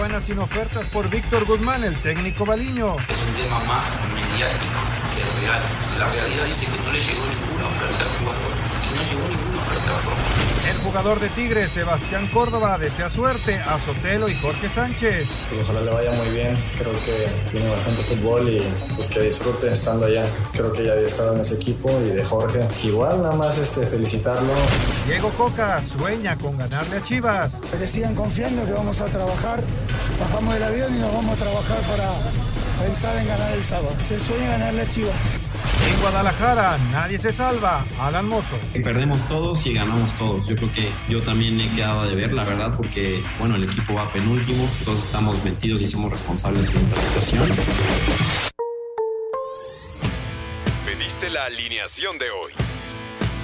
Tijuana sin ofertas por Víctor Guzmán, el técnico baliño. Es un tema más mediático que real. La realidad dice que no le llegó ninguna oferta jugador y no llegó ninguna oferta a El jugador de Tigres, Sebastián Córdoba, desea suerte a Sotelo y Jorge Sánchez. Pues ojalá le vaya muy bien, creo que tiene bastante fútbol y pues que disfrute estando allá. Creo que ya había estado en ese equipo y de Jorge. Igual nada más este, felicitarlo. Diego Coca sueña con ganarle a Chivas. Que sigan confiando que vamos a trabajar, bajamos del avión y nos vamos a trabajar para pensar en ganar el sábado. Se sueña ganarle a Chivas. En Guadalajara, nadie se salva. Alan Mozo. Perdemos todos y ganamos todos. Yo creo que yo también he quedado de ver, la verdad, porque, bueno, el equipo va penúltimo, todos estamos metidos y somos responsables en esta situación. Pediste la alineación de hoy.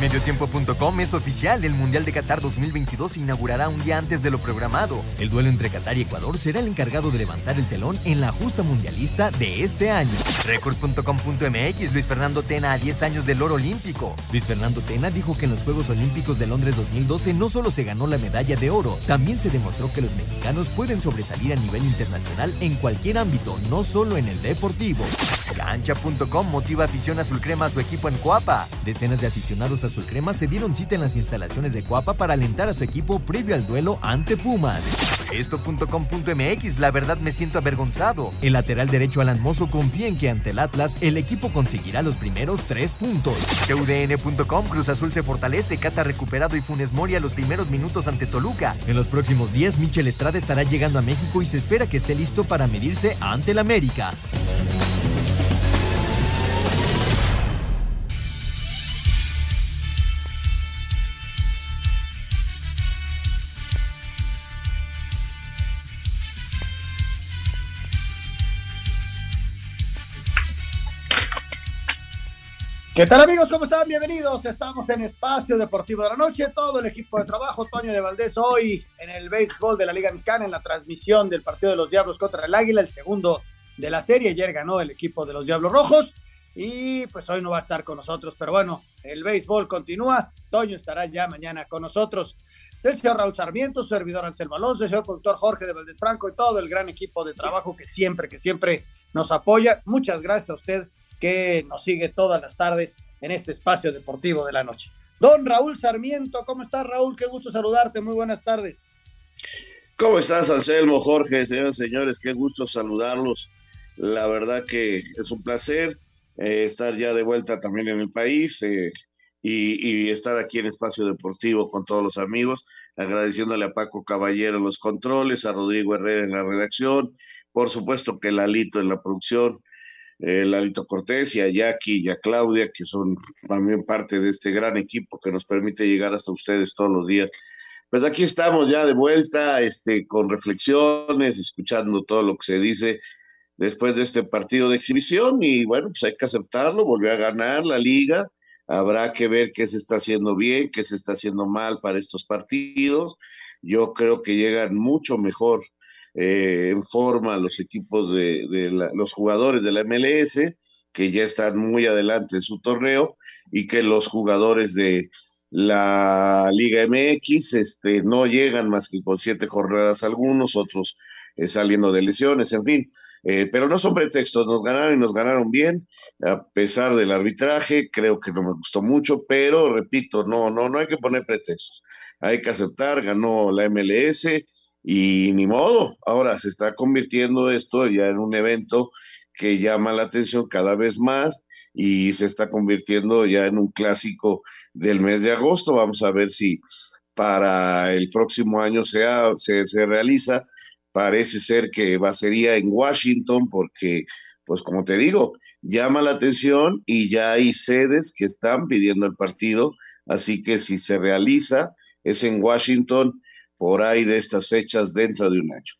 Mediotiempo.com es oficial. El Mundial de Qatar 2022 se inaugurará un día antes de lo programado. El duelo entre Qatar y Ecuador será el encargado de levantar el telón en la justa mundialista de este año. Record.com.mx Luis Fernando Tena a 10 años del oro olímpico. Luis Fernando Tena dijo que en los Juegos Olímpicos de Londres 2012 no solo se ganó la medalla de oro, también se demostró que los mexicanos pueden sobresalir a nivel internacional en cualquier ámbito, no solo en el deportivo. Cancha.com motiva afición azul crema a su equipo en Coapa. Decenas de aficionados azul crema se dieron cita en las instalaciones de Coapa para alentar a su equipo previo al duelo ante Pumas. Esto.com.mx, la verdad me siento avergonzado. El lateral derecho Alan Mozo confía en que ante el Atlas el equipo conseguirá los primeros tres puntos. TUDN.com, Cruz Azul se fortalece, Cata recuperado y Funes Mori a los primeros minutos ante Toluca. En los próximos días, Michel Estrada estará llegando a México y se espera que esté listo para medirse ante el América. ¿Qué tal amigos? ¿Cómo están? Bienvenidos. Estamos en Espacio Deportivo de la Noche. Todo el equipo de trabajo, Toño de Valdés, hoy en el béisbol de la Liga Mexicana, en la transmisión del partido de los Diablos contra el Águila, el segundo de la serie. Ayer ganó el equipo de los Diablos Rojos y pues hoy no va a estar con nosotros. Pero bueno, el béisbol continúa. Toño estará ya mañana con nosotros. El señor Raúl Sarmiento, su servidor Anselmo Alonso, el señor productor Jorge de Valdés Franco y todo el gran equipo de trabajo que siempre, que siempre nos apoya. Muchas gracias a usted que nos sigue todas las tardes en este espacio deportivo de la noche. Don Raúl Sarmiento, ¿cómo estás Raúl? Qué gusto saludarte, muy buenas tardes. ¿Cómo estás, Anselmo, Jorge, señores señores? Qué gusto saludarlos. La verdad que es un placer eh, estar ya de vuelta también en el país eh, y, y, estar aquí en Espacio Deportivo con todos los amigos, agradeciéndole a Paco Caballero en los controles, a Rodrigo Herrera en la redacción, por supuesto que Lalito en la producción, eh, Lalito Cortés y a Jackie y a Claudia, que son también parte de este gran equipo que nos permite llegar hasta ustedes todos los días. Pues aquí estamos ya de vuelta, este, con reflexiones, escuchando todo lo que se dice después de este partido de exhibición y bueno, pues hay que aceptarlo, volvió a ganar la liga, habrá que ver qué se está haciendo bien, qué se está haciendo mal para estos partidos. Yo creo que llegan mucho mejor eh, en forma los equipos de, los jugadores de la MLS, que ya están muy adelante en su torneo, y que los jugadores de la Liga MX este, no llegan más que con siete jornadas algunos, otros eh, saliendo de lesiones, en fin. Eh, pero no son pretextos, nos ganaron y nos ganaron bien, a pesar del arbitraje, creo que no me gustó mucho, pero repito, no, no, no hay que poner pretextos, hay que aceptar, ganó la MLS, y ni modo, ahora se está convirtiendo esto ya en un evento que llama la atención cada vez más y se está convirtiendo ya en un clásico del mes de agosto. Vamos a ver si para el próximo año sea, se, se realiza. Parece ser que va sería en Washington porque, pues como te digo, llama la atención y ya hay sedes que están pidiendo el partido, así que si se realiza es en Washington por ahí de estas fechas dentro de un año.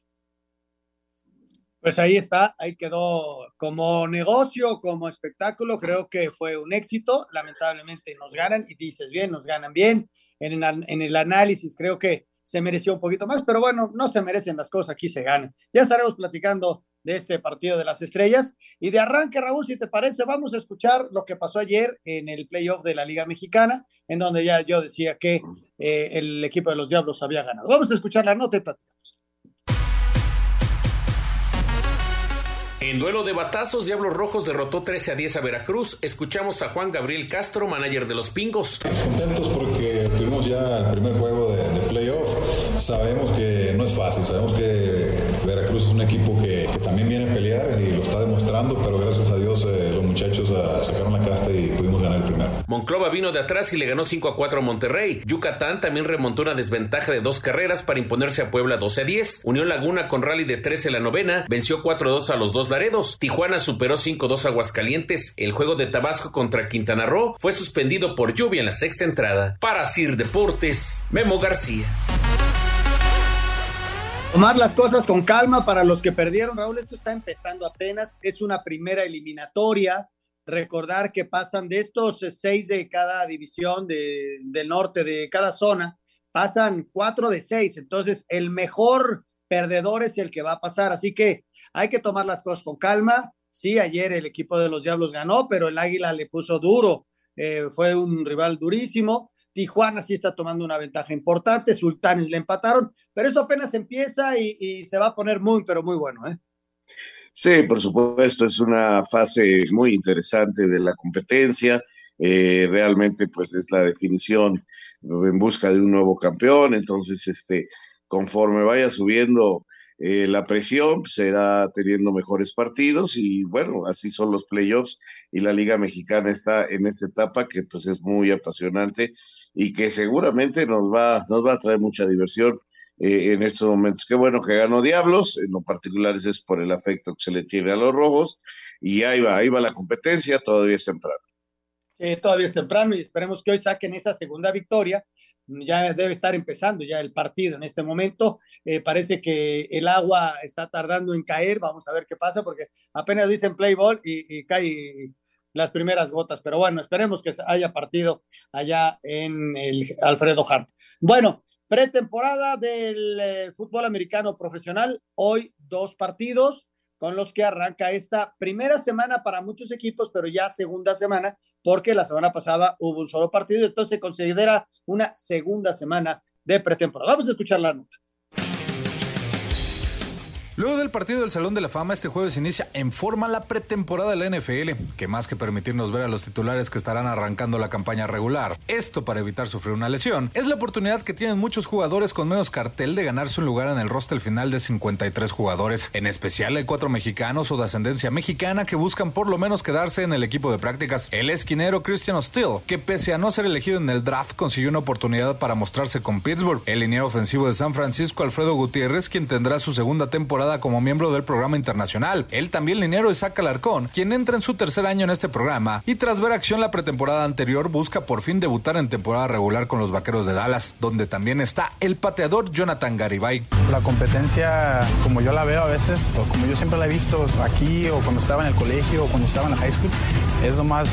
Pues ahí está, ahí quedó como negocio, como espectáculo, creo que fue un éxito. Lamentablemente nos ganan y dices bien, nos ganan bien. En el, análisis creo que se mereció un poquito más, pero bueno, no se merecen las cosas, aquí se ganan. Ya estaremos platicando de este partido de las estrellas. Y de arranque, Raúl, si te parece, vamos a escuchar lo que pasó ayer en el playoff de la Liga Mexicana, en donde ya yo decía que eh, el equipo de los Diablos había ganado. Vamos a escuchar la nota y platicamos. En duelo de batazos, Diablos Rojos derrotó 13 a 10 a Veracruz. Escuchamos a Juan Gabriel Castro, manager de los Pingos. Contentos porque tuvimos ya el primer juego. Sabemos que no es fácil, sabemos que Veracruz es un equipo que, también viene a pelear y lo está demostrando, pero gracias a Dios eh, los muchachos uh, sacaron la casta y pudimos ganar el primero. Monclova vino de atrás y le ganó 5 a 4 a Monterrey. Yucatán también remontó una desventaja de dos carreras para imponerse a Puebla 12 a 10. Unión Laguna con rally de 13 la novena venció 4 a 2 a los dos Laredos. Tijuana superó 5 a 2 a Aguascalientes. El juego de Tabasco contra Quintana Roo fue suspendido por lluvia en la sexta entrada. Para Sir Deportes, Memo García. Tomar las cosas con calma para los que perdieron, Raúl. Esto está empezando apenas. Es una primera eliminatoria. Recordar que pasan de estos seis de cada división de, del norte, de cada zona, pasan cuatro de seis. Entonces, el mejor perdedor es el que va a pasar. Así que hay que tomar las cosas con calma. Sí, ayer el equipo de los Diablos ganó, pero el Águila le puso duro. Eh, fue un rival durísimo. Tijuana sí está tomando una ventaja importante, Sultanes le empataron, pero esto apenas empieza y, se va a poner muy, pero muy bueno, ¿eh? Sí, por supuesto, es una fase muy interesante de la competencia. Eh, realmente, pues es la definición en busca de un nuevo campeón. Entonces, este, conforme vaya subiendo eh, la presión, será teniendo mejores partidos y bueno, así son los playoffs y la Liga Mexicana está en esta etapa que pues es muy apasionante y que seguramente nos va, nos va a traer mucha diversión eh, en estos momentos. Qué bueno que ganó Diablos, en lo particular es por el afecto que se le tiene a los rojos y ahí va, ahí va la competencia, todavía es temprano. Eh, todavía es temprano y esperemos que hoy saquen esa segunda victoria ya debe estar empezando ya el partido en este momento. Eh, parece que el agua está tardando en caer. Vamos a ver qué pasa porque apenas dicen play ball y, y cae las primeras gotas. Pero bueno, esperemos que haya partido allá en el Alfredo Hart. Bueno, pretemporada del eh, fútbol americano profesional. Hoy dos partidos con los que arranca esta primera semana para muchos equipos, pero ya segunda semana porque la semana pasada hubo un solo partido, entonces se considera una segunda semana de pretemporada. Vamos a escuchar la nota. Luego del partido del Salón de la Fama, este jueves inicia en forma la pretemporada de la NFL, que más que permitirnos ver a los titulares que estarán arrancando la campaña regular, esto para evitar sufrir una lesión, es la oportunidad que tienen muchos jugadores con menos cartel de ganarse un lugar en el roster final de 53 jugadores. En especial hay cuatro mexicanos o de ascendencia mexicana que buscan por lo menos quedarse en el equipo de prácticas. El esquinero Christian Steele, que pese a no ser elegido en el draft, consiguió una oportunidad para mostrarse con Pittsburgh. El liniero ofensivo de San Francisco, Alfredo Gutiérrez, quien tendrá su segunda temporada como miembro del programa internacional. Él también liniero Isaac Alarcón, quien entra en su tercer año en este programa y tras ver acción la pretemporada anterior busca por fin debutar en temporada regular con los Vaqueros de Dallas, donde también está el pateador Jonathan Garibay. La competencia, como yo la veo a veces, o como yo siempre la he visto aquí o cuando estaba en el colegio o cuando estaba en la high school, es lo más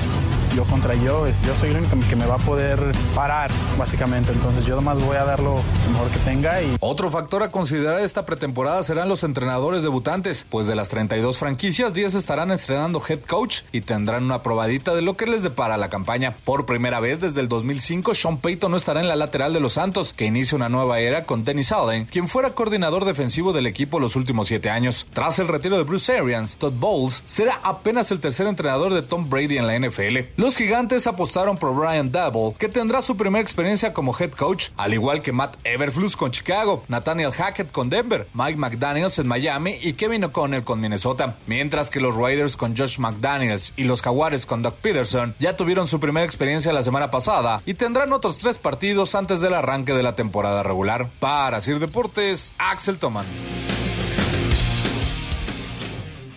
yo contra yo, yo soy el único que me va a poder parar, básicamente. Entonces yo nomás voy a dar lo mejor que tenga. Y... Otro factor a considerar esta pretemporada serán los entrenadores debutantes, pues de las 32 franquicias, 10 estarán estrenando head coach y tendrán una probadita de lo que les depara la campaña. Por primera vez desde el 2005, Sean Payton no estará en la lateral de los Santos, que inicia una nueva era con Dennis Allen, quien fuera coordinador defensivo del equipo los últimos siete años. Tras el retiro de Bruce Arians, Todd Bowles será apenas el tercer entrenador de Tom Brady en la NFL. Los gigantes apostaron por Brian Dabble, que tendrá su primera experiencia como head coach, al igual que Matt Everflus con Chicago, Nathaniel Hackett con Denver, Mike McDaniels en Miami y Kevin O'Connell con Minnesota. Mientras que los Raiders con Josh McDaniels y los Jaguares con Doug Peterson ya tuvieron su primera experiencia la semana pasada y tendrán otros tres partidos antes del arranque de la temporada regular. Para Sir Deportes, Axel Toman.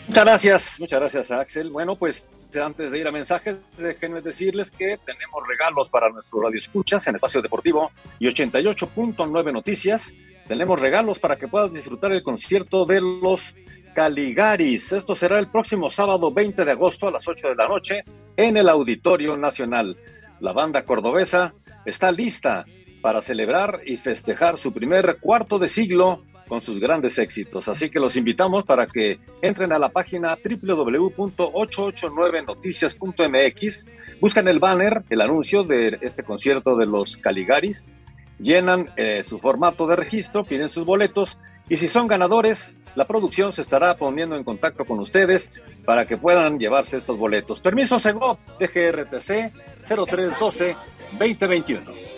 Muchas gracias, muchas gracias Axel. Bueno, pues antes de ir a mensajes, déjenme decirles que tenemos regalos para nuestros radioescuchas en Espacio Deportivo y 88.9 Noticias. Tenemos regalos para que puedas disfrutar el concierto de los Caligaris. Esto será el próximo sábado 20 de agosto a las 8 de la noche en el Auditorio Nacional. La banda cordobesa está lista para celebrar y festejar su primer cuarto de siglo con sus grandes éxitos. Así que los invitamos para que entren a la página www.889noticias.mx, buscan el banner, el anuncio de este concierto de los Caligaris, llenan eh, su formato de registro, piden sus boletos y si son ganadores, la producción se estará poniendo en contacto con ustedes para que puedan llevarse estos boletos. Permiso Segov, DGRTC 0312 2021.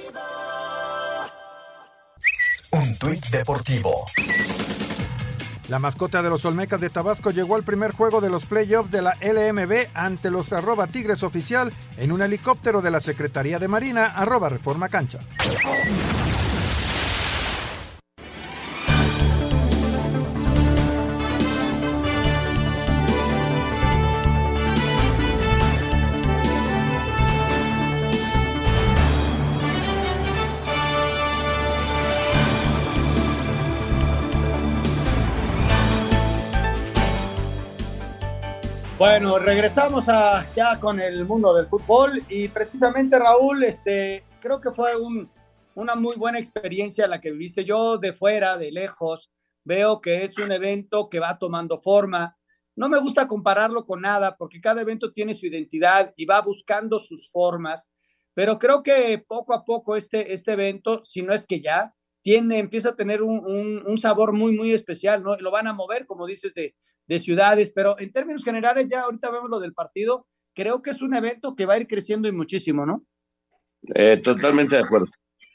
Un tuit deportivo. La mascota de los Olmecas de Tabasco llegó al primer juego de los playoffs de la LMB ante los arroba Tigres oficial en un helicóptero de la Secretaría de Marina arroba Reforma Cancha. Bueno, regresamos ya con el mundo del fútbol y precisamente Raúl, este, creo que fue un, una muy buena experiencia la que viviste. Yo de fuera, de lejos, veo que es un evento que va tomando forma. No me gusta compararlo con nada porque cada evento tiene su identidad y va buscando sus formas, pero creo que poco a poco este, este evento, si no es que ya, tiene, empieza a tener un, un, sabor muy, muy especial, ¿no? Lo van a mover, como dices, de, de ciudades, pero en términos generales, ya ahorita vemos lo del partido, creo que es un evento que va a ir creciendo y muchísimo, ¿no? Eh, totalmente de acuerdo,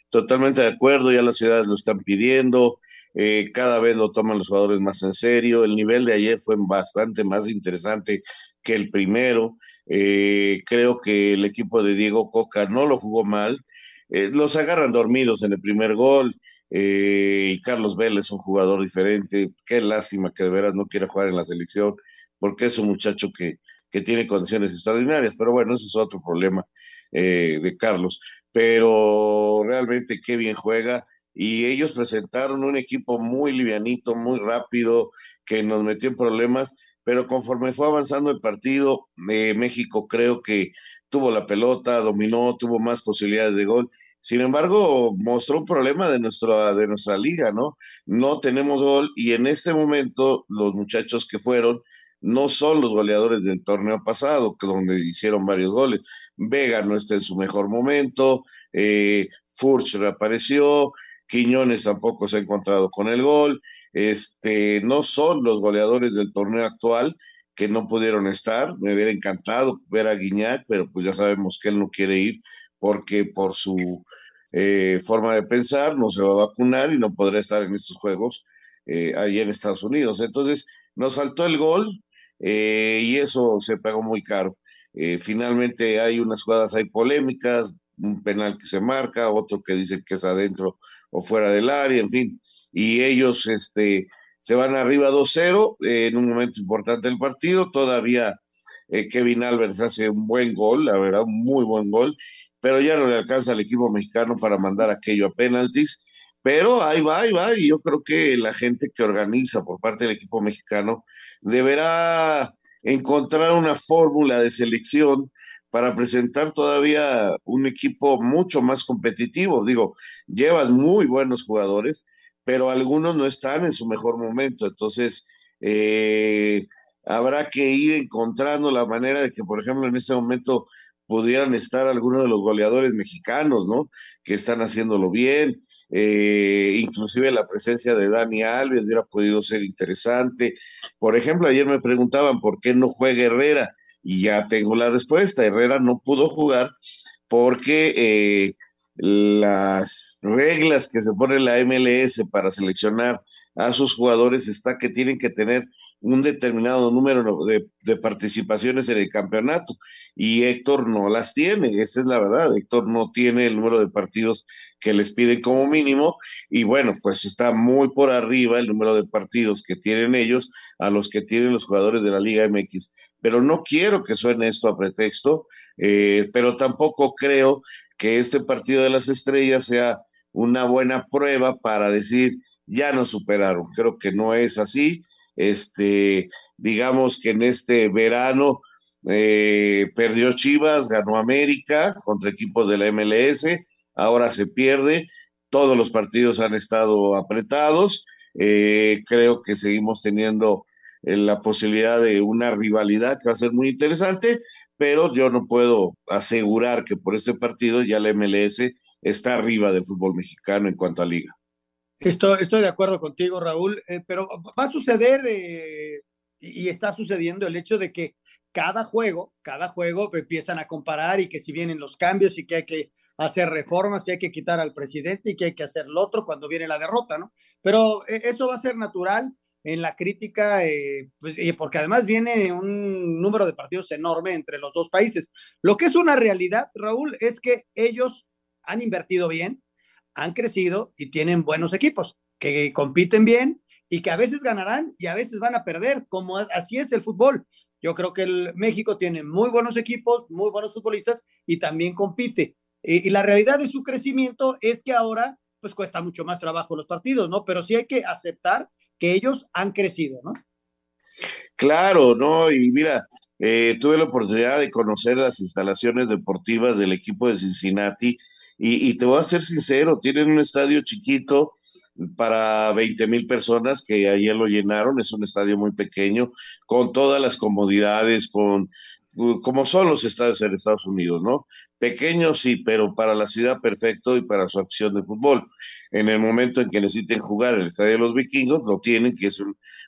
totalmente de acuerdo, ya las ciudades lo están pidiendo, eh, cada vez lo toman los jugadores más en serio, el nivel de ayer fue bastante más interesante que el primero, eh, creo que el equipo de Diego Coca no lo jugó mal, los agarran dormidos en el primer gol, eh, y Carlos Vélez, un jugador diferente. Qué lástima que de veras no quiera jugar en la selección, porque es un muchacho que, que tiene condiciones extraordinarias. Pero bueno, eso es otro problema eh, de Carlos. Pero realmente qué bien juega. Y ellos presentaron un equipo muy livianito, muy rápido, que nos metió en problemas. Pero conforme fue avanzando el partido, eh, México creo que tuvo la pelota, dominó, tuvo más posibilidades de gol sin embargo, mostró un problema de nuestra, de nuestra liga, ¿no? No tenemos gol y en este momento los muchachos que fueron no son los goleadores del torneo pasado, donde hicieron varios goles. Vega no está en su mejor momento, eh, Furch reapareció, Quiñones tampoco se ha encontrado con el gol, este, no son los goleadores del torneo actual que no pudieron estar. Me hubiera encantado ver a Guiñac, pero pues ya sabemos que él no quiere ir porque por su eh, forma de pensar no se va a vacunar y no podrá estar en estos juegos eh, ahí en Estados Unidos. Entonces, nos faltó el gol eh, y eso se pagó muy caro. finalmente hay unas jugadas hay polémicas, un penal que se marca, otro que dice que es adentro o fuera del área, en fin, y ellos este, se van arriba 2-0 en un momento importante del partido, todavía Kevin Alves hace un buen gol, la verdad, un muy buen gol, pero ya no le alcanza al equipo mexicano para mandar aquello a penaltis. Pero ahí va, ahí va, y yo creo que la gente que organiza por parte del equipo mexicano deberá encontrar una fórmula de selección para presentar todavía un equipo mucho más competitivo. Digo, llevan muy buenos jugadores, pero algunos no están en su mejor momento. Entonces, eh, habrá que ir encontrando la manera de que, por ejemplo, en este momento pudieran estar algunos de los goleadores mexicanos, ¿no? Que están haciéndolo bien. Eh, inclusive la presencia de Dani Alves hubiera podido ser interesante. Por ejemplo, ayer me preguntaban por qué no juega Herrera y ya tengo la respuesta. Herrera no pudo jugar porque eh, las reglas que se pone la MLS para seleccionar a sus jugadores está que tienen que tener un determinado número de, participaciones en el campeonato y Héctor no las tiene, esa es la verdad, Héctor no tiene el número de partidos que les piden como mínimo y bueno, pues está muy por arriba el número de partidos que tienen ellos a los que tienen los jugadores de la Liga MX pero no quiero que suene esto a pretexto, eh, pero tampoco creo que este partido de las estrellas sea una buena prueba para decir ya nos superaron. Creo que no es así. Este, digamos que en este verano eh, perdió Chivas, ganó América contra equipos de la MLS, ahora se pierde, todos los partidos han estado apretados, eh, creo que seguimos teniendo eh, la posibilidad de una rivalidad que va a ser muy interesante, pero yo no puedo asegurar que por este partido ya la MLS está arriba del fútbol mexicano en cuanto a liga. Estoy, estoy de acuerdo contigo, Raúl, pero va a suceder y está sucediendo el hecho de que cada juego, cada juego empiezan a comparar y que si vienen los cambios y que hay que hacer reformas y hay que quitar al presidente y que hay que hacer lo otro cuando viene la derrota, ¿no? Pero eh, eso va a ser natural en la crítica, eh, pues, porque además viene un número de partidos enorme entre los dos países. Lo que es una realidad, Raúl, es que ellos han invertido bien, han crecido y tienen buenos equipos que compiten bien y que a veces ganarán y a veces van a perder, como así es el fútbol. Yo creo que el México tiene muy buenos equipos, muy buenos futbolistas y también compite. Y, la realidad de su crecimiento es que ahora pues cuesta mucho más trabajo los partidos, ¿no? Pero sí hay que aceptar que ellos han crecido, ¿no? Claro, ¿no? Y mira, eh, tuve la oportunidad de conocer las instalaciones deportivas del equipo de Cincinnati y, y te voy a ser sincero, tienen un estadio chiquito, para 20 mil personas que ayer lo llenaron. Es un estadio muy pequeño, con todas las comodidades, con como son los estadios en Estados Unidos, ¿no? Pequeños sí, pero para la ciudad perfecto y para su afición de fútbol. En el momento en que necesiten jugar el estadio de los vikingos, lo tienen, que es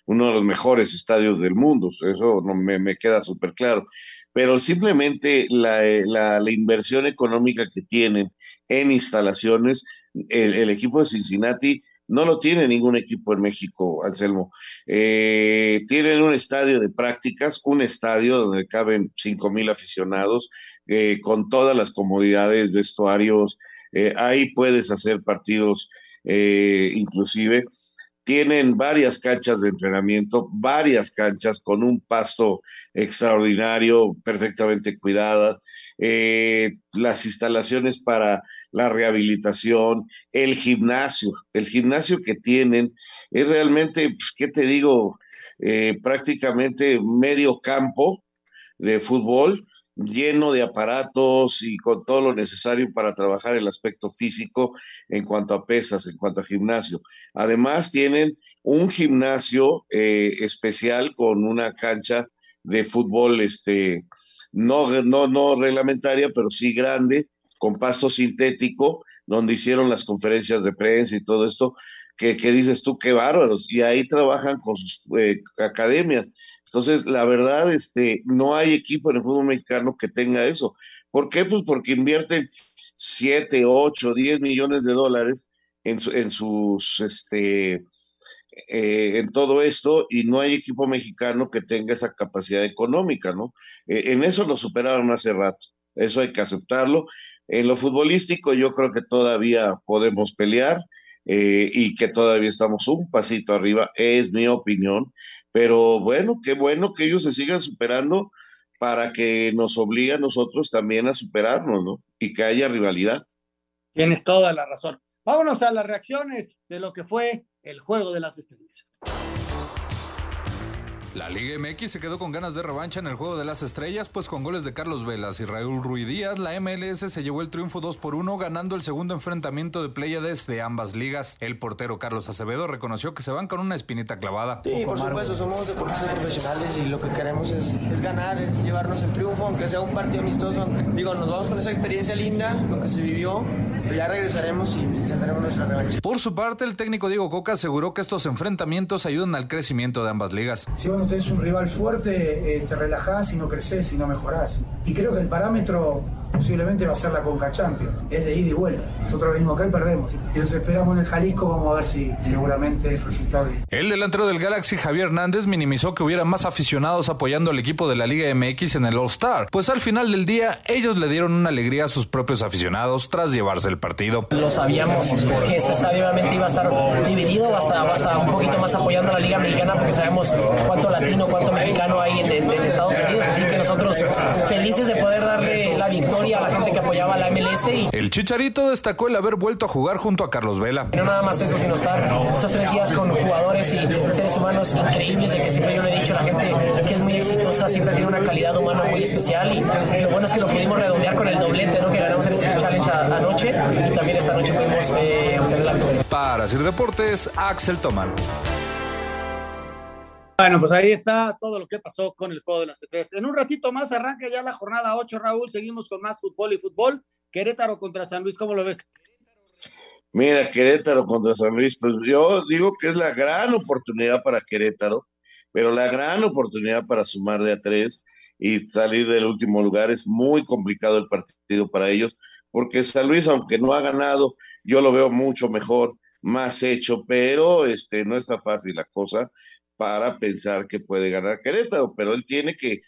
uno de los mejores estadios del mundo. Eso no me, queda súper claro. Pero simplemente la, la, la, inversión económica que tienen en instalaciones, el, equipo de Cincinnati no lo tiene ningún equipo en México, Anselmo. Eh, tienen un estadio de prácticas, un estadio donde caben cinco mil aficionados, eh, con todas las comodidades, vestuarios. Eh, ahí puedes hacer partidos inclusive. Tienen varias canchas de entrenamiento, varias canchas con un pasto extraordinario, perfectamente cuidadas. Eh, las instalaciones para la rehabilitación, el gimnasio, el gimnasio que tienen es realmente, pues, ¿qué te digo? Eh, prácticamente medio campo de fútbol lleno de aparatos y con todo lo necesario para trabajar el aspecto físico en cuanto a pesas, en cuanto a gimnasio. Además, tienen un gimnasio eh, especial con una cancha de fútbol, este, no, no, no reglamentaria, pero sí grande, con pasto sintético, donde hicieron las conferencias de prensa y todo esto, que, dices tú, qué bárbaros, y ahí trabajan con sus eh, academias. Entonces, la verdad, este, no hay equipo en el fútbol mexicano que tenga eso. ¿Por qué? Pues porque invierten 7, 8, 10 millones de dólares en, en sus este, eh, en todo esto y no hay equipo mexicano que tenga esa capacidad económica, ¿no? Eh, en eso nos superaron hace rato, eso hay que aceptarlo. En lo futbolístico yo creo que todavía podemos pelear eh, y que todavía estamos un pasito arriba, es mi opinión, pero bueno, qué bueno que ellos se sigan superando para que nos obligue a nosotros también a superarnos, ¿no? Y que haya rivalidad. Tienes toda la razón. Vámonos a las reacciones de lo que fue el juego de las estrellas. La Liga MX se quedó con ganas de revancha en el juego de las estrellas, pues con goles de Carlos Velas y Raúl Ruidíaz, la MLS se llevó el triunfo 2 por 1, ganando el segundo enfrentamiento de Pleiades de ambas ligas. El portero Carlos Acevedo reconoció que se van con una espinita clavada. Sí, por supuesto, somos deportistas profesionales y lo que queremos es, es, ganar, es llevarnos el triunfo, aunque sea un partido amistoso. Digo, nos vamos con esa experiencia linda, lo que se vivió, pero ya regresaremos y tendremos nuestra revancha. Por su parte, el técnico Diego Coca aseguró que estos enfrentamientos ayudan al crecimiento de ambas ligas. Sí, bueno, tenés un rival fuerte, eh, te relajás y no creces y no mejorás. Y creo que el parámetro posiblemente va a ser la Conca Champions. Es de ida y vuelta. Nosotros venimos acá y perdemos. Si nos esperamos en el Jalisco, vamos a ver si seguramente el resultado es. El delantero del Galaxy, Javier Hernández, minimizó que hubiera más aficionados apoyando al equipo de la Liga MX en el All-Star, pues al final del día ellos le dieron una alegría a sus propios aficionados tras llevarse el partido. Lo sabíamos que este estadio obviamente iba a estar dividido, va a estar, un poquito más apoyando a la Liga Mexicana porque sabemos cuánto latino, cuánto mexicano hay en, en Estados Unidos, así que nosotros felices de poder darle la victoria a la gente que apoyaba a la MLS. Y... El Chicharito destacó el haber vuelto a jugar junto a Carlos Vela. No nada más eso, sino estar estos tres días con jugadores y seres humanos increíbles, de que siempre yo le he dicho a la gente que es muy exitosa, siempre tiene una calidad humana muy especial y, lo bueno es que lo pudimos redondear con el doblete ¿no? que ganamos en ese challenge anoche y también esta noche pudimos eh, obtener la victoria. Para Sir Deportes, Axel Tomán. Bueno, pues ahí está todo lo que pasó con el juego de las estrellas. En un ratito más arranca ya la jornada 8, Raúl. Seguimos con más fútbol y fútbol. Querétaro contra San Luis, ¿cómo lo ves? Mira, Querétaro contra San Luis, pues yo digo que es la gran oportunidad para Querétaro, pero la gran oportunidad para sumar de a tres y salir del último lugar es muy complicado el partido para ellos, porque San Luis, aunque no ha ganado, yo lo veo mucho mejor, más hecho, pero este no está fácil la cosa para pensar que puede ganar Querétaro, pero él tiene que,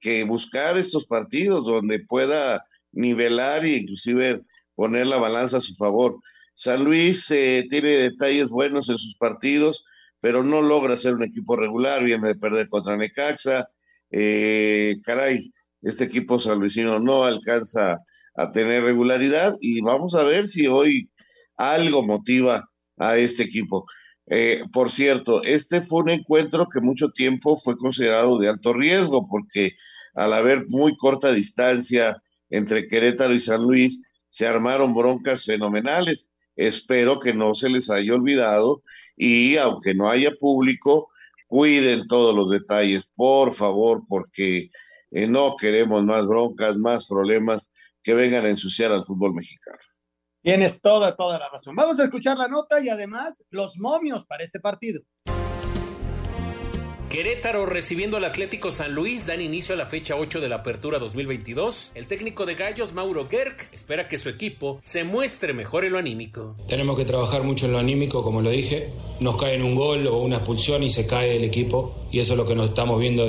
que buscar estos partidos donde pueda nivelar e inclusive poner la balanza a su favor. San Luis eh, tiene detalles buenos en sus partidos, pero no logra ser un equipo regular, viene de perder contra Necaxa. Eh, caray, este equipo sanluisino no alcanza a tener regularidad y vamos a ver si hoy algo motiva a este equipo. Eh, por cierto, este fue un encuentro que mucho tiempo fue considerado de alto riesgo porque al haber muy corta distancia entre Querétaro y San Luis, se armaron broncas fenomenales. Espero que no se les haya olvidado y aunque no haya público, cuiden todos los detalles, por favor, porque eh, no queremos más broncas, más problemas que vengan a ensuciar al fútbol mexicano. Tienes toda, toda la razón. Vamos a escuchar la nota y además los momios para este partido. Querétaro recibiendo al Atlético San Luis dan inicio a la fecha 8 de la apertura 2022. El técnico de Gallos, Mauro Gerg, espera que su equipo se muestre mejor en lo anímico. Tenemos que trabajar mucho en lo anímico, como lo dije. Nos cae en un gol o una expulsión y se cae el equipo. Y eso es lo que nos estamos viendo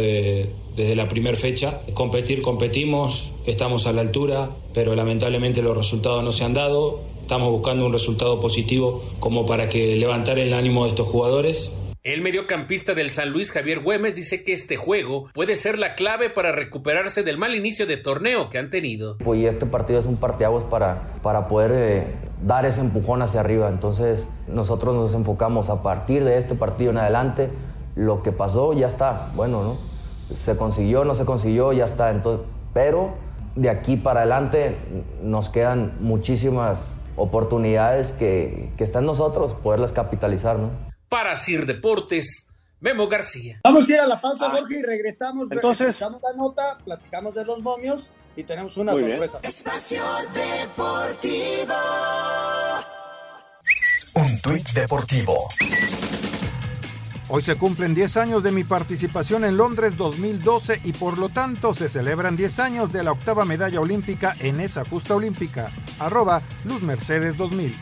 desde la primera fecha. Competir, competimos, estamos a la altura, pero lamentablemente los resultados no se han dado. Estamos buscando un resultado positivo como para que levantar el ánimo de estos jugadores el mediocampista del San Luis, Javier Güemes, dice que este juego puede ser la clave para recuperarse del mal inicio de torneo que han tenido. Pues este partido es un partido para, para poder eh, dar ese empujón hacia arriba. Entonces nosotros nos enfocamos a partir de este partido en adelante. Lo que pasó ya está. Bueno, ¿no? Se consiguió, no se consiguió, ya está. Entonces, pero de aquí para adelante nos quedan muchísimas oportunidades que, que está en nosotros poderlas capitalizar, ¿no? Para Sir Deportes, Memo García. Vamos a ir a la pausa, ah. Jorge, y regresamos. Entonces, la nota, platicamos de los momios y tenemos una sorpresa. Espacio Deportivo. Un tuit deportivo. Hoy se cumplen 10 años de mi participación en Londres 2012 y por lo tanto se celebran 10 años de la octava medalla olímpica en esa justa olímpica. Arroba Luz Mercedes 2000.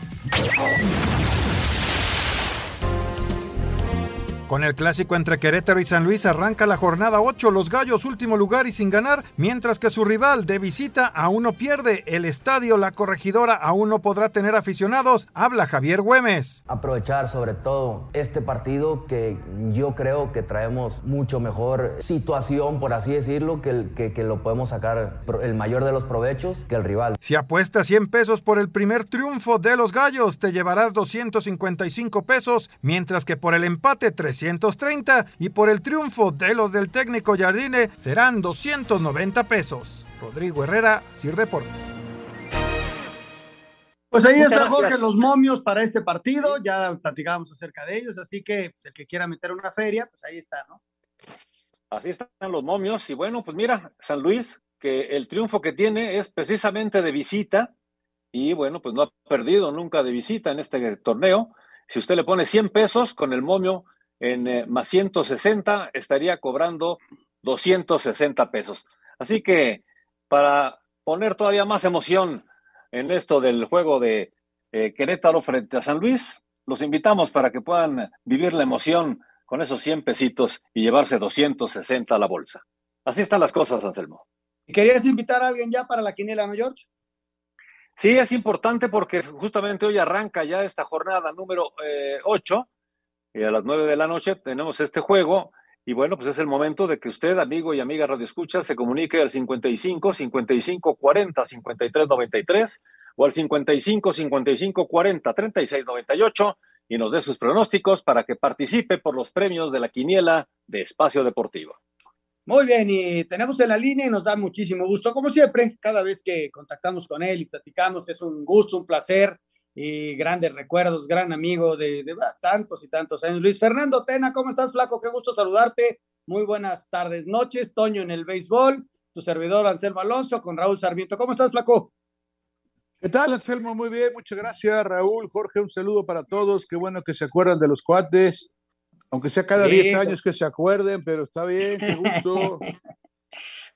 Con el clásico entre Querétaro y San Luis arranca la jornada 8, los Gallos último lugar y sin ganar, mientras que su rival de visita aún no pierde. El estadio La Corregidora aún no podrá tener aficionados. Habla Javier Güemes. Aprovechar sobre todo este partido que yo creo que traemos mucho mejor situación, por así decirlo, que, que, que lo podemos sacar el mayor de los provechos que el rival. Si apuestas 100 pesos por el primer triunfo de los Gallos, te llevarás 255 pesos, mientras que por el empate 300 330 y por el triunfo de los del técnico Jardine serán 290 pesos. Rodrigo Herrera, Sir Deportes. Pues ahí está Jorge, los momios para este partido, ya platicábamos acerca de ellos, así que pues, el que quiera meter una feria, pues ahí está, ¿no? Así están los momios y bueno, pues mira, San Luis, que el triunfo que tiene es precisamente de visita y bueno, pues no ha perdido nunca de visita en este torneo. Si usted le pone 100 pesos con el momio en eh, más 160 estaría cobrando 260 pesos. Así que para poner todavía más emoción en esto del juego de eh, Querétaro frente a San Luis, los invitamos para que puedan vivir la emoción con esos 100 pesitos y llevarse 260 a la bolsa. Así están las cosas, Anselmo. ¿Querías invitar a alguien ya para la quiniela, no, George? Sí, es importante porque justamente hoy arranca ya esta jornada número 8 eh, y a las 9 de la noche tenemos este juego y bueno, pues es el momento de que usted, amigo y amiga Radio Escucha, se comunique al 55 55 40 53 93 o al 55 55 40 36 98 y nos dé sus pronósticos para que participe por los premios de la quiniela de Espacio Deportivo. Muy bien, y tenemos en la línea y nos da muchísimo gusto, como siempre, cada vez que contactamos con él y platicamos, es un gusto, un placer y grandes recuerdos, gran amigo de, de tantos y tantos años. Luis Fernando Tena, ¿cómo estás, flaco? Qué gusto saludarte. Muy buenas tardes, noches. Toño en el béisbol, tu servidor Anselmo Alonso con Raúl Sarmiento. ¿Cómo estás, flaco? ¿Qué tal, Anselmo? Muy bien, muchas gracias, Raúl. Jorge, un saludo para todos. Qué bueno que se acuerdan de los cuates, aunque sea cada 10 años que se acuerden, pero está bien, qué gusto.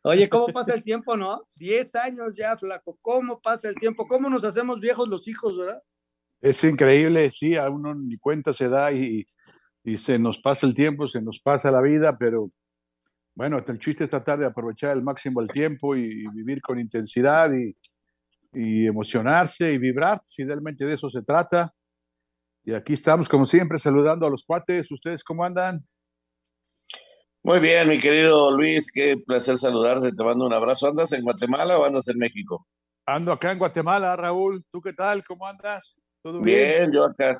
Oye, ¿cómo pasa el tiempo, no? Diez años ya, flaco. ¿Cómo pasa el tiempo? ¿Cómo nos hacemos viejos los hijos, verdad? Es increíble, sí, a uno ni cuenta se da y, y se nos pasa el tiempo, se nos pasa la vida, pero bueno, el chiste es tratar de aprovechar al máximo el tiempo y, vivir con intensidad y, y, emocionarse y vibrar. Fidelmente de eso se trata. Y aquí estamos, como siempre, saludando a los cuates. ¿Ustedes cómo andan? Muy bien, mi querido Luis, qué placer saludarte, te mando un abrazo. ¿Andas en Guatemala o andas en México? Ando acá en Guatemala, Raúl. ¿Tú qué tal? ¿Cómo andas? ¿Todo bien? Bien, yo acá,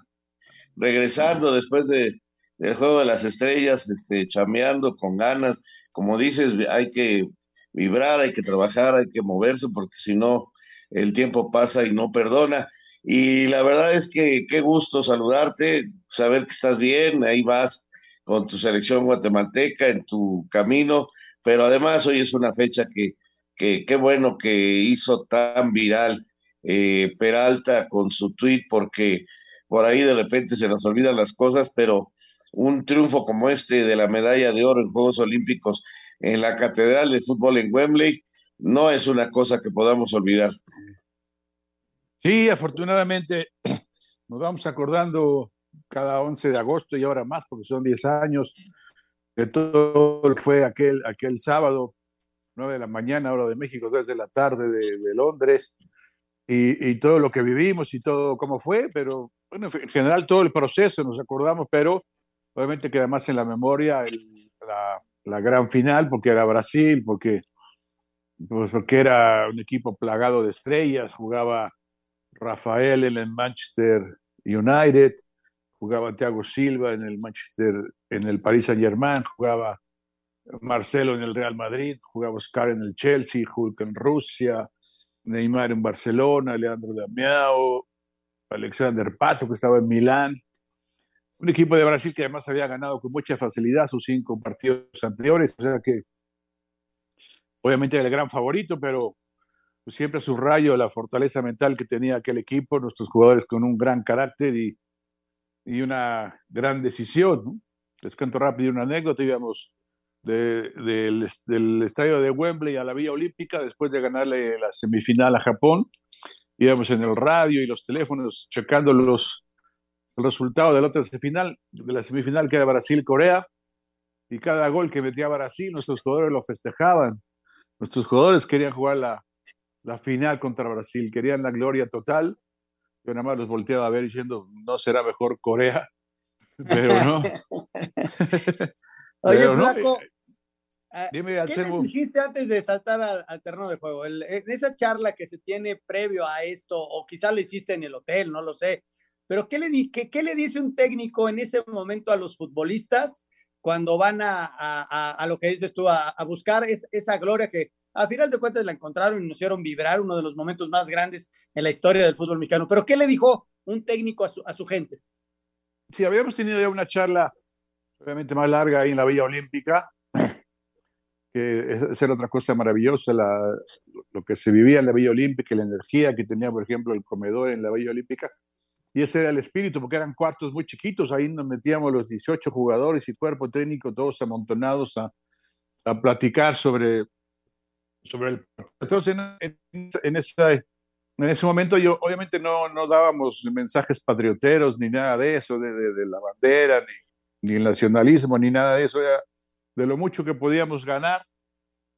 regresando después de, del Juego de las Estrellas, este, chameando con ganas. Como dices, hay que vibrar, hay que trabajar, hay que moverse, porque si no, el tiempo pasa y no perdona. Y la verdad es que qué gusto saludarte, saber que estás bien, ahí vas con tu selección guatemalteca en tu camino, pero además hoy es una fecha que qué bueno que hizo tan viral eh, Peralta con su tweet, porque por ahí de repente se nos olvidan las cosas, pero un triunfo como este de la medalla de oro en Juegos Olímpicos en la Catedral de Fútbol en Wembley no es una cosa que podamos olvidar. Sí, afortunadamente nos vamos acordando cada 11 de agosto y ahora más, porque son 10 años de todo lo que fue aquel, aquel sábado, 9 de la mañana, hora de México, desde la tarde de, Londres, y, todo lo que vivimos y todo cómo fue, pero bueno, en general todo el proceso nos acordamos, pero obviamente queda más en la memoria la, la, gran final, porque era Brasil, porque, pues porque era un equipo plagado de estrellas, jugaba Rafael en el Manchester United, jugaba Thiago Silva en el Manchester, en el Paris Saint Germain, jugaba Marcelo en el Real Madrid, jugaba Oscar en el Chelsea, Hulk en Rusia, Neymar en Barcelona, Leandro Damiao, Alexander Pato que estaba en Milán. Un equipo de Brasil que además había ganado con mucha facilidad sus cinco partidos anteriores, o sea que obviamente era el gran favorito, pero siempre subrayo la fortaleza mental que tenía aquel equipo, nuestros jugadores con un gran carácter y, y una gran decisión. Les cuento rápido una anécdota, digamos, del, del, estadio de Wembley a la Vía Olímpica, después de ganarle la semifinal a Japón, íbamos en el radio y los teléfonos checando los, resultados de la otra semifinal, de la semifinal que era Brasil-Corea, y cada gol que metía Brasil, nuestros jugadores lo festejaban. Nuestros jugadores querían jugar la, la final contra Brasil, querían la gloria total yo nada más los volteaba a ver diciendo, no será mejor Corea, pero no. Oye, Flaco, eh, ah, ¿qué les dijiste antes de saltar al, terreno de juego? en esa charla que se tiene previo a esto, o quizá lo hiciste en el hotel, no lo sé, pero ¿qué le, qué, qué le dice un técnico en ese momento a los futbolistas cuando van a, a, a lo que dices tú, a, buscar esa gloria que a final de cuentas la encontraron y nos hicieron vibrar, uno de los momentos más grandes en la historia del fútbol mexicano. Pero ¿qué le dijo un técnico a su, a su gente? Sí, habíamos tenido ya una charla obviamente más larga ahí en la Villa Olímpica, que es, otra cosa maravillosa, lo que se vivía en la Villa Olímpica, la energía que tenía, por ejemplo, el comedor en la Villa Olímpica. Y ese era el espíritu, porque eran cuartos muy chiquitos, ahí nos metíamos los 18 jugadores y cuerpo técnico, todos amontonados a, a platicar sobre sobre el... Entonces, en, en, esa, en ese momento yo obviamente no, no dábamos mensajes patrioteros ni nada de eso, de, de, la bandera, ni, ni, el nacionalismo, ni nada de eso, de lo mucho que podíamos ganar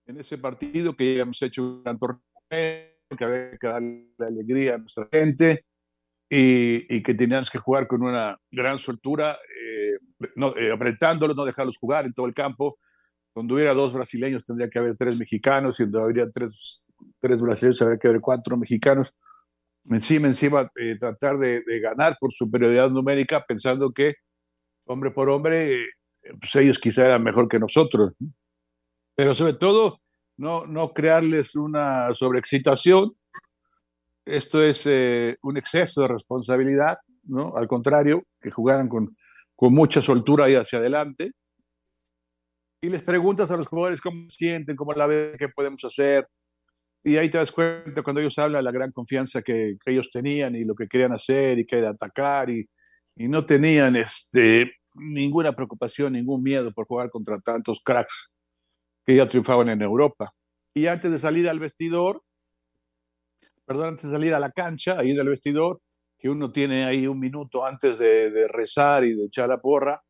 en ese partido, que habíamos hecho un gran torneo, que había que darle alegría a nuestra gente y, y que teníamos que jugar con una gran soltura, eh, no, eh, apretándolos, no dejarlos jugar en todo el campo. Donde hubiera dos brasileños tendría que haber tres mexicanos, y donde habría tres, tres brasileños habría que haber cuatro mexicanos. Encima, encima, eh, tratar de, de, ganar por superioridad numérica, pensando que hombre por hombre, pues ellos quizá eran mejor que nosotros. Pero sobre todo, no, no crearles una sobreexcitación. Esto es eh, un exceso de responsabilidad, ¿no? Al contrario, que jugaran con, con mucha soltura y hacia adelante. Y les preguntas a los jugadores cómo sienten, cómo la ven, qué podemos hacer. Y ahí te das cuenta cuando ellos hablan la gran confianza que, que ellos tenían y lo que querían hacer y que era atacar y, y no tenían este, ninguna preocupación, ningún miedo por jugar contra tantos cracks que ya triunfaban en Europa. Y antes de salir al vestidor, perdón, antes de salir a la cancha, ahí en el vestidor, que uno tiene ahí un minuto antes de, de rezar y de echar la porra,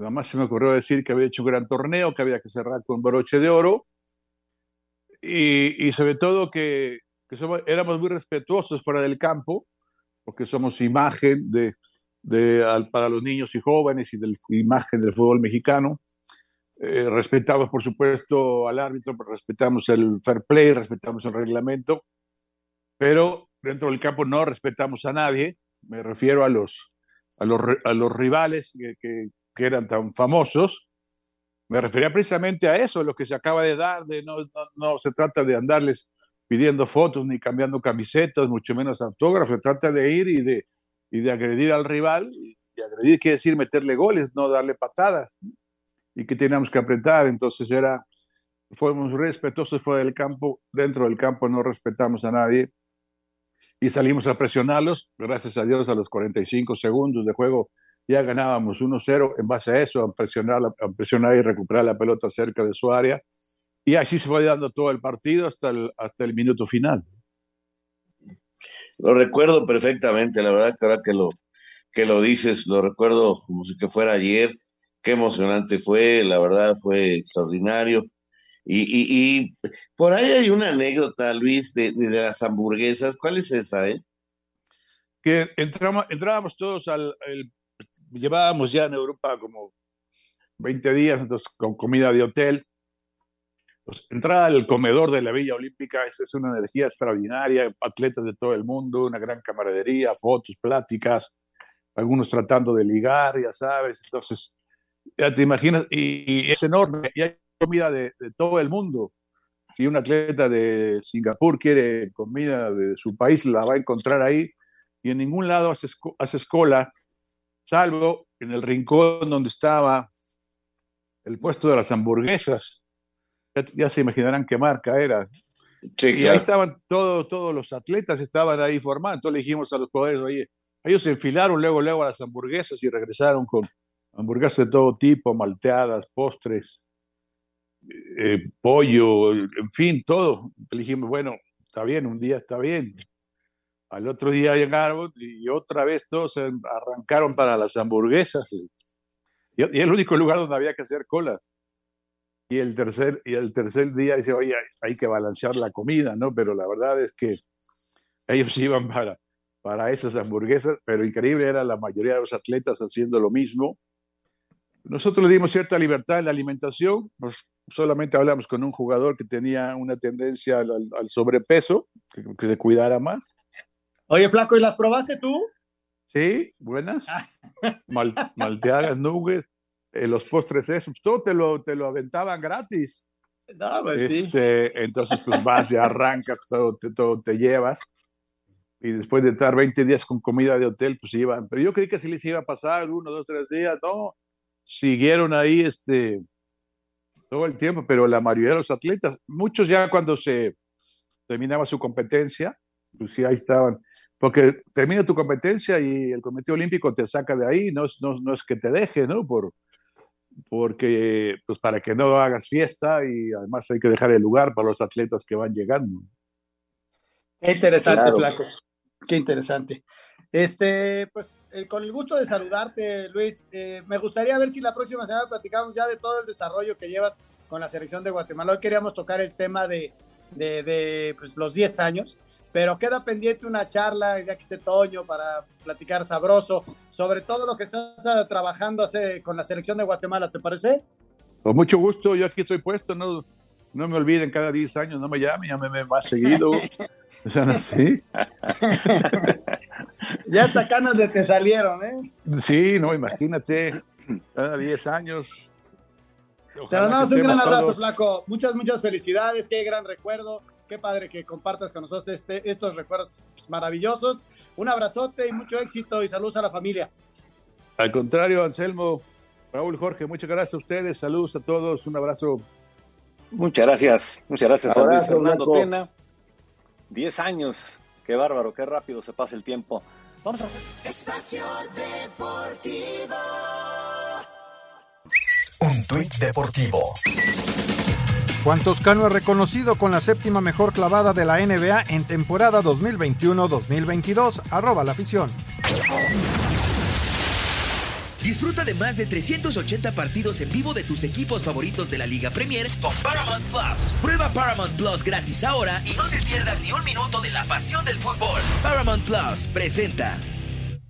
nada más se me ocurrió decir que había hecho un gran torneo, que había que cerrar con broche de oro, y, y sobre todo que, que somos, éramos muy respetuosos fuera del campo, porque somos imagen de, de, al, para los niños y jóvenes y de imagen del fútbol mexicano. Eh, respetamos, por supuesto, al árbitro, respetamos el fair play, respetamos el reglamento, pero dentro del campo no respetamos a nadie. Me refiero a los, a los, a los rivales que, que, que eran tan famosos. Me refería precisamente a eso, lo que se acaba de dar, de no, no, no se trata de andarles pidiendo fotos ni cambiando camisetas, mucho menos autógrafos, se trata de ir y de, y de agredir al rival, y agredir quiere decir meterle goles, no darle patadas y que teníamos que apretar. Entonces era, fuimos respetuosos fuera del campo, dentro del campo no respetamos a nadie y salimos a presionarlos. Gracias a Dios, a los 45 segundos de juego ya ganábamos 1-0 en base a eso, a presionar, a presionar y recuperar la pelota cerca de su área. Y así se fue dando todo el partido hasta el, hasta el minuto final. Lo recuerdo perfectamente, la verdad que ahora que lo, que lo dices, lo recuerdo como si que fuera ayer qué emocionante fue, la verdad fue extraordinario. Y, y, y por ahí hay una anécdota, Luis, de, de, las hamburguesas. ¿Cuál es esa, eh? Que entramos, entrábamos todos al, el, llevábamos ya en Europa como 20 días, entonces con comida de hotel. Pues, entrar al comedor de la Villa Olímpica es, es una energía extraordinaria, atletas de todo el mundo, una gran camaradería, fotos, pláticas, algunos tratando de ligar, ya sabes, entonces ya te imaginas, y, y es enorme, y hay comida de, de, todo el mundo. Si un atleta de Singapur quiere comida de su país, la va a encontrar ahí, y en ningún lado haces, haces cola, salvo en el rincón donde estaba el puesto de las hamburguesas. Ya, ya se imaginarán qué marca era. Sí, y claro. ahí estaban todos, todos los atletas, estaban ahí formando. Entonces le dijimos a los jugadores, oye, ellos se enfilaron luego, luego a las hamburguesas y regresaron con hamburguesas de todo tipo, malteadas, postres, eh, pollo, en fin, todo. Le dijimos, bueno, está bien, un día está bien. Al otro día llegaron y otra vez todos arrancaron para las hamburguesas. Y, y el único lugar donde había que hacer colas. Y el tercer, y el tercer día dice, oye, hay que balancear la comida, ¿no? Pero la verdad es que ellos iban para, para esas hamburguesas, pero increíble era la mayoría de los atletas haciendo lo mismo. Nosotros le dimos cierta libertad en la alimentación, pues solamente hablamos con un jugador que tenía una tendencia al, sobrepeso, que, se cuidara más. Oye, Flaco, ¿y las probaste tú? Sí, buenas. Mal, malteadas, nuggets, eh, los postres esos, todo te lo, te lo aventaban gratis. No, pues este, sí. Entonces, pues vas y arrancas, todo te, todo te llevas. Y después de estar 20 días con comida de hotel, pues iban. Pero yo creí que sí les iba a pasar uno, dos, tres días. No, siguieron ahí este, todo el tiempo, pero la mayoría de los atletas, muchos ya cuando se terminaba su competencia, pues sí, ahí estaban. Porque termina tu competencia y el Comité Olímpico te saca de ahí, no, no, no es que te deje, ¿no? Por, porque pues para que no hagas fiesta y además hay que dejar el lugar para los atletas que van llegando. Qué interesante, Flaco. Qué interesante. Este, pues eh, con el gusto de saludarte, Luis. Eh, me gustaría ver si la próxima semana platicamos ya de todo el desarrollo que llevas con la selección de Guatemala. Hoy queríamos tocar el tema de, de, de pues, los 10 años, pero queda pendiente una charla, ya que esté Toño, para platicar sabroso sobre todo lo que estás ah, trabajando hace, con la selección de Guatemala, ¿te parece? Con mucho gusto, yo aquí estoy puesto, no, no me olviden cada 10 años, no me llamen, llámeme más seguido. o sea, sí. ya hasta canas de te salieron, ¿eh? Sí, no, imagínate, cada 10 años. te mandamos un gran abrazo, Flaco. Muchas, muchas felicidades, qué gran recuerdo. Qué padre que compartas con nosotros este, estos recuerdos maravillosos. Un abrazote y mucho éxito y saludos a la familia. Al contrario, Anselmo, Raúl, Jorge, muchas gracias a ustedes. Saludos a todos. Un abrazo. Muchas gracias. Muchas gracias a Luis Fernando Tena. Diez años. Qué bárbaro, qué rápido se pasa el tiempo. Vamos a Espacio Deportivo. Un tuit deportivo. Juan Toscano es reconocido con la séptima mejor clavada de la NBA en temporada 2021-2022. Arroba la afición. Disfruta de más de 380 partidos en vivo de tus equipos favoritos de la Liga Premier con Paramount Plus. Prueba Paramount Plus gratis ahora y no te pierdas ni un minuto de la pasión del fútbol. Paramount Plus presenta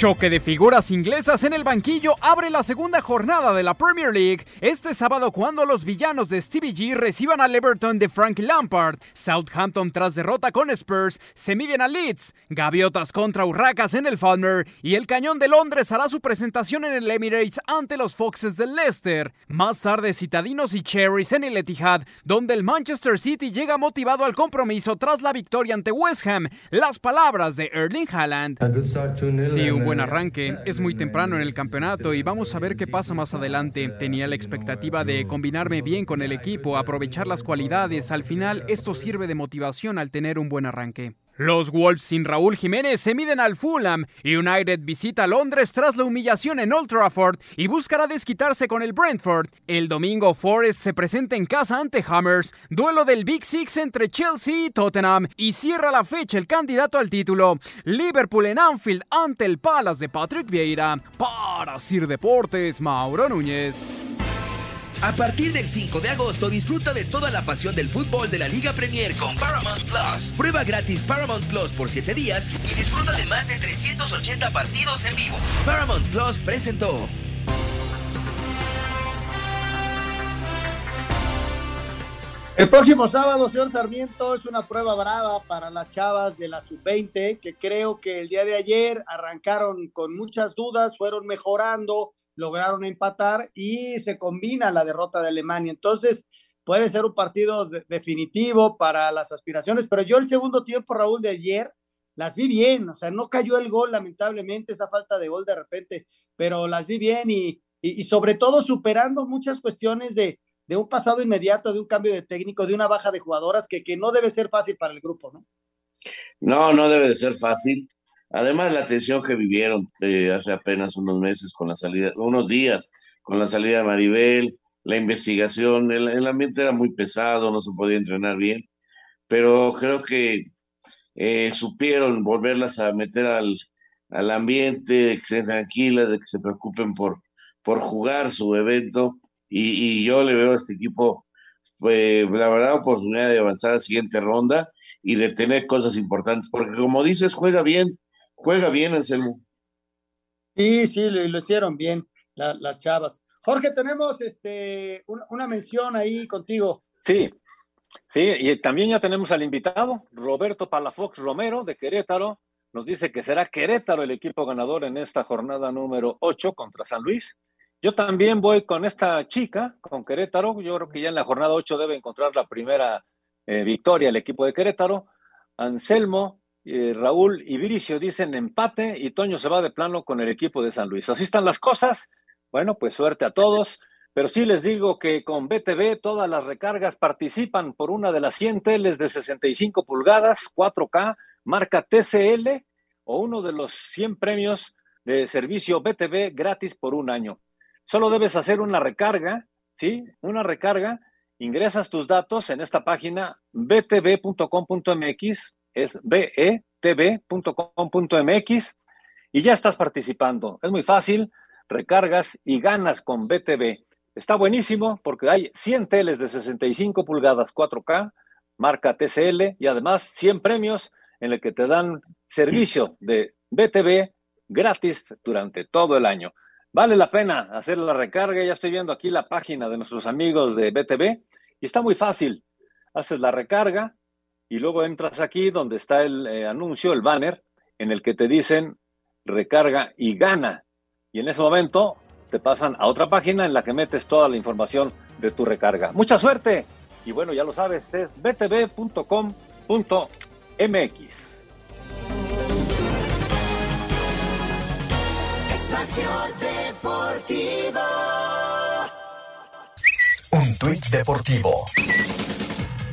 Choque de figuras inglesas en el banquillo abre la segunda jornada de la Premier League este sábado cuando los villanos de Stevie G reciban al Everton de Frank Lampard. Southampton tras derrota con Spurs se miden a Leeds. Gaviotas contra Urracas en el Falmer y el Cañón de Londres hará su presentación en el Emirates ante los Foxes del Leicester. Más tarde Citadinos y Cherries en el Etihad donde el Manchester City llega motivado al compromiso tras la victoria ante West Ham. Las palabras de Erling Haaland buen arranque. Es muy temprano en el campeonato y vamos a ver qué pasa más adelante. Tenía la expectativa de combinarme bien con el equipo, aprovechar las cualidades. Al final, esto sirve de motivación al tener un buen arranque. Los Wolves sin Raúl Jiménez se miden al Fulham. United visita Londres tras la humillación en Old Trafford y buscará desquitarse con el Brentford. El domingo Forest se presenta en casa ante Hammers, duelo del Big Six entre Chelsea y Tottenham y cierra la fecha el candidato al título. Liverpool en Anfield ante el Palace de Patrick Vieira. Para Sir Deportes, Mauro Núñez. A partir del 5 de agosto disfruta de toda la pasión del fútbol de la Liga Premier con Paramount Plus. Prueba gratis Paramount Plus por 7 días y disfruta de más de 380 partidos en vivo. Paramount Plus presentó. El próximo sábado, señor Sarmiento, es una prueba brava para las chavas de la sub-20, que creo que el día de ayer arrancaron con muchas dudas, fueron mejorando, lograron empatar y se combina la derrota de Alemania. Entonces, puede ser un partido definitivo para las aspiraciones, pero yo el segundo tiempo, Raúl, de ayer, las vi bien, o sea, no cayó el gol, lamentablemente, esa falta de gol de repente, pero las vi bien y, y, sobre todo superando muchas cuestiones de, de, un pasado inmediato, de un cambio de técnico, de una baja de jugadoras que, que no debe ser fácil para el grupo, ¿no? No, no debe de ser fácil. Además, la tensión que vivieron eh, hace apenas unos meses con la salida, unos días con la salida de Maribel, la investigación, el, ambiente era muy pesado, no se podía entrenar bien, pero creo que eh, supieron volverlas a meter al, al ambiente, de que estén tranquilas, de que se preocupen por, por jugar su evento, y, yo le veo a este equipo, pues, la verdad, oportunidad de avanzar a la siguiente ronda y de tener cosas importantes, porque como dices, juega bien, Juega bien, Anselmo. Sí, sí, lo, hicieron bien las chavas. Jorge, tenemos este, una, mención ahí contigo. Sí, sí, y también ya tenemos al invitado, Roberto Palafox Romero de Querétaro. Nos dice que será Querétaro el equipo ganador en esta jornada número 8 contra San Luis. Yo también voy con esta chica, con Querétaro. Yo creo que ya en la jornada 8 debe encontrar la primera eh, victoria el equipo de Querétaro. Anselmo eh, Raúl y Viricio dicen empate y Toño se va de plano con el equipo de San Luis. Así están las cosas. Bueno, pues suerte a todos. Pero sí les digo que con BTV todas las recargas participan por una de las 100 teles de 65 pulgadas, 4K, marca TCL o uno de los 100 premios de servicio BTV gratis por un año. Solo debes hacer una recarga, ¿sí? Una recarga, ingresas tus datos en esta página btv.com.mx, es betv.com.mx y ya estás participando. Es muy fácil, recargas y ganas con BTV. Está buenísimo porque hay 100 teles de 65 pulgadas 4K, marca TCL y además 100 premios en el que te dan servicio de BTV gratis durante todo el año. Vale la pena hacer la recarga. Ya estoy viendo aquí la página de nuestros amigos de BTV y está muy fácil. Haces la recarga y luego entras aquí donde está el eh, anuncio, el banner, en el que te dicen recarga y gana. Y en ese momento te pasan a otra página en la que metes toda la información de tu recarga. Mucha suerte. Y bueno, ya lo sabes, es btv.com.mx. Espacio Deportivo. Un tuit deportivo.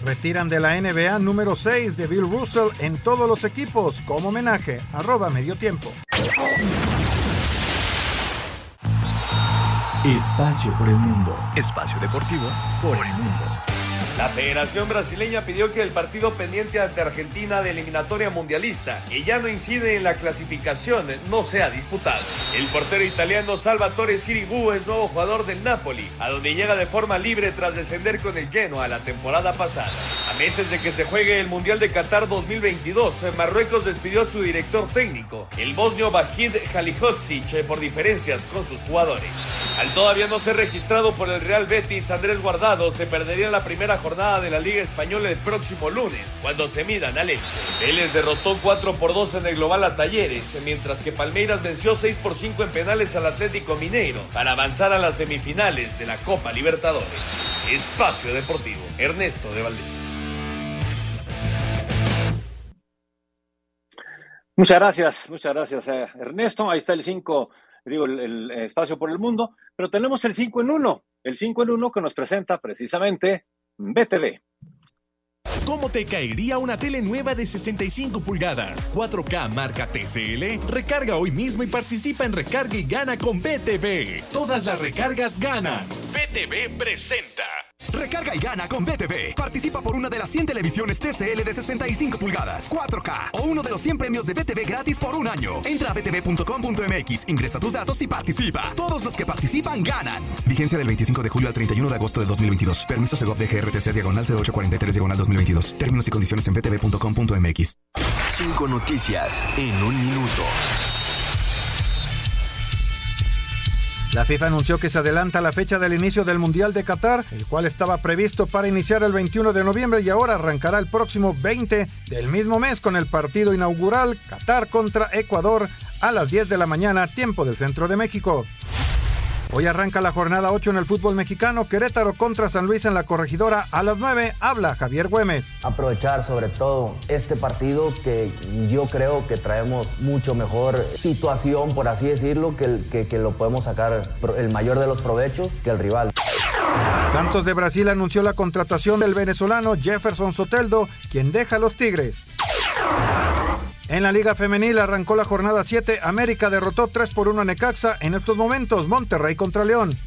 Retiran de la NBA número 6 de Bill Russell en todos los equipos como homenaje. Arroba medio tiempo. Espacio por el mundo. Espacio deportivo por el mundo. La Federación Brasileña pidió que el partido pendiente ante Argentina de eliminatoria mundialista, que ya no incide en la clasificación, no sea disputado. El portero italiano Salvatore Sirigu es nuevo jugador del Napoli, a donde llega de forma libre tras descender con el Genoa la temporada pasada. A meses de que se juegue el Mundial de Qatar 2022, Marruecos despidió a su director técnico, el bosnio Bahid Halihotzic, por diferencias con sus jugadores. Al todavía no ser registrado por el Real Betis, Andrés Guardado se perdería la primera jornada jornada de la Liga Española el próximo lunes, cuando se midan al Elche. Vélez derrotó 4 por 2 en el global a Talleres, mientras que Palmeiras venció 6 por 5 en penales al Atlético Mineiro para avanzar a las semifinales de la Copa Libertadores. Espacio Deportivo, Ernesto de Valdés. Muchas gracias, muchas gracias, eh, Ernesto. Ahí está el 5, digo, el, el, espacio por el mundo, pero tenemos el 5 en 1, el 5 en 1 que nos presenta precisamente BTV. ¿Cómo te caería una tele nueva de 65 pulgadas? 4K marca TCL. Recarga hoy mismo y participa en Recarga y Gana con BTV. Todas las recargas ganan. BTV presenta. Recarga y gana con BTV. Participa por una de las 100 televisiones TCL de 65 pulgadas, 4K o uno de los 100 premios de BTV gratis por un año. Entra a btv.com.mx, ingresa tus datos y participa. Todos los que participan ganan. Vigencia del 25 de julio al 31 de agosto de 2022. Permiso Segov de GRTC diagonal 0843 diagonal 2022. Términos y condiciones en btv.com.mx. Cinco noticias en un minuto. La FIFA anunció que se adelanta la fecha del inicio del Mundial de Qatar, el cual estaba previsto para iniciar el 21 de noviembre y ahora arrancará el próximo 20 del mismo mes con el partido inaugural Qatar contra Ecuador a las 10 de la mañana, tiempo del centro de México. Hoy arranca la jornada 8 en el fútbol mexicano, Querétaro contra San Luis en la corregidora a las 9, habla Javier Güemes. Aprovechar sobre todo este partido que yo creo que traemos mucho mejor situación, por así decirlo, que, que, que lo podemos sacar el mayor de los provechos que el rival. Santos de Brasil anunció la contratación del venezolano Jefferson Soteldo, quien deja a los Tigres. En la Liga Femenil arrancó la jornada 7. América derrotó 3 por 1 a Necaxa. En estos momentos, Monterrey contra León.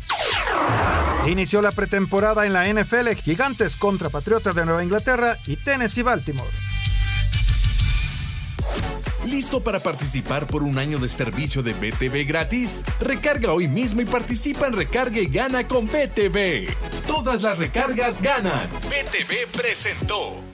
Inició la pretemporada en la NFL. Gigantes contra Patriotas de Nueva Inglaterra y Tennessee Baltimore. ¿Listo para participar por un año de servicio de BTV gratis? Recarga hoy mismo y participa en Recarga y Gana con BTV. Todas las recargas ganan. BTV presentó.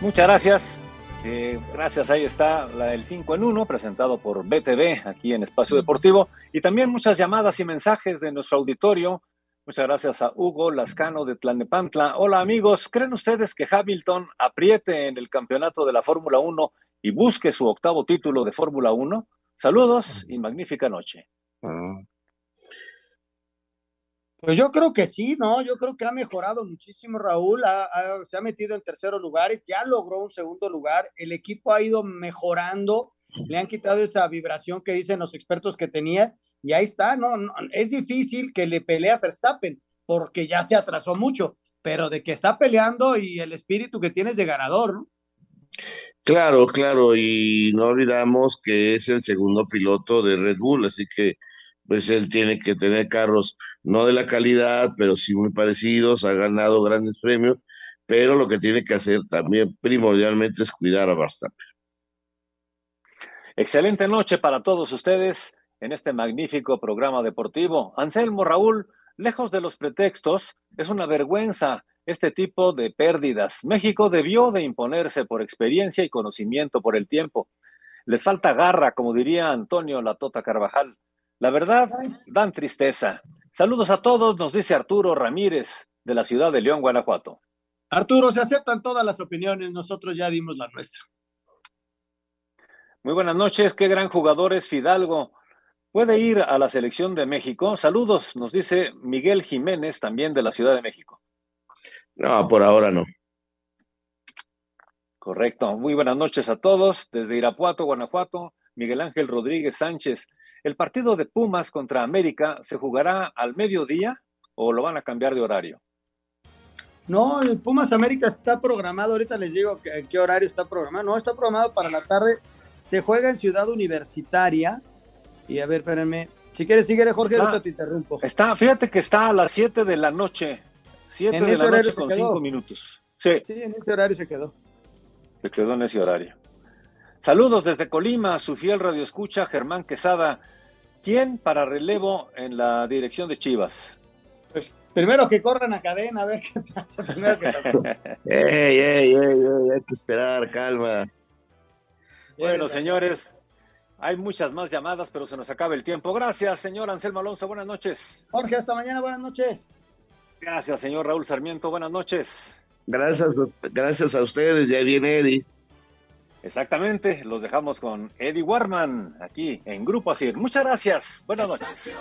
Muchas gracias. Eh, gracias, ahí está la del 5 en 1, presentado por BTV aquí en Espacio Deportivo. Y también muchas llamadas y mensajes de nuestro auditorio. Muchas gracias a Hugo Lascano de Tlanepantla. Hola amigos, ¿creen ustedes que Hamilton apriete en el campeonato de la Fórmula 1 y busque su octavo título de Fórmula 1? Saludos y magnífica noche. Pues yo creo que sí, ¿no? Yo creo que ha mejorado muchísimo Raúl, se ha metido en terceros lugares, ya logró un segundo lugar, el equipo ha ido mejorando, le han quitado esa vibración que dicen los expertos que tenía, y ahí está, no, no es difícil que le pelee a Verstappen, porque ya se atrasó mucho, pero de que está peleando y el espíritu que tienes de ganador, ¿no? Claro, claro, y no olvidamos que es el segundo piloto de Red Bull, así que pues él tiene que tener carros no de la calidad, pero sí muy parecidos, ha ganado grandes premios, pero lo que tiene que hacer también primordialmente es cuidar a Verstappen. Excelente noche para todos ustedes en este magnífico programa deportivo. Anselmo Raúl, lejos de los pretextos, es una vergüenza este tipo de pérdidas. México debió de imponerse por experiencia y conocimiento por el tiempo. Les falta garra, como diría Antonio Latota Carvajal. La verdad, dan tristeza. Saludos a todos, nos dice Arturo Ramírez, de la ciudad de León, Guanajuato. Arturo, se aceptan todas las opiniones, nosotros ya dimos la nuestra. Muy buenas noches, qué gran jugador es Fidalgo. ¿Puede ir a la selección de México? Saludos, nos dice Miguel Jiménez, también de la Ciudad de México. No, por ahora no. Correcto. Muy buenas noches a todos. Desde Irapuato, Guanajuato, Miguel Ángel Rodríguez Sánchez. ¿El partido de Pumas contra América se jugará al mediodía o lo van a cambiar de horario? No, el Pumas América está programado, ahorita les digo qué horario está programado. No, está programado para la tarde. Se juega en Ciudad Universitaria. Y a ver, espérenme. Si quieres, sigue, Jorge, ahorita te interrumpo. Está, fíjate que está a las 7 de la noche. 7 de la noche con 5 minutos. Sí. sí, en ese horario se quedó. Se quedó en ese horario. Saludos desde Colima, su fiel radio escucha, Germán Quesada. ¿Quién para relevo en la dirección de Chivas? Pues primero que corran a cadena, a ver qué pasa. Primero que ey, ey, ey, ey, hay que esperar, calma. Bueno, señores, hay muchas más llamadas, pero se nos acaba el tiempo. Gracias, señor Anselmo Alonso, buenas noches. Jorge, hasta mañana, buenas noches. Gracias, señor Raúl Sarmiento, buenas noches. Gracias, gracias a ustedes, ya viene Eddie. Exactamente, los dejamos con Eddie Warman aquí en Grupo Asir. Muchas gracias. Buenas noches.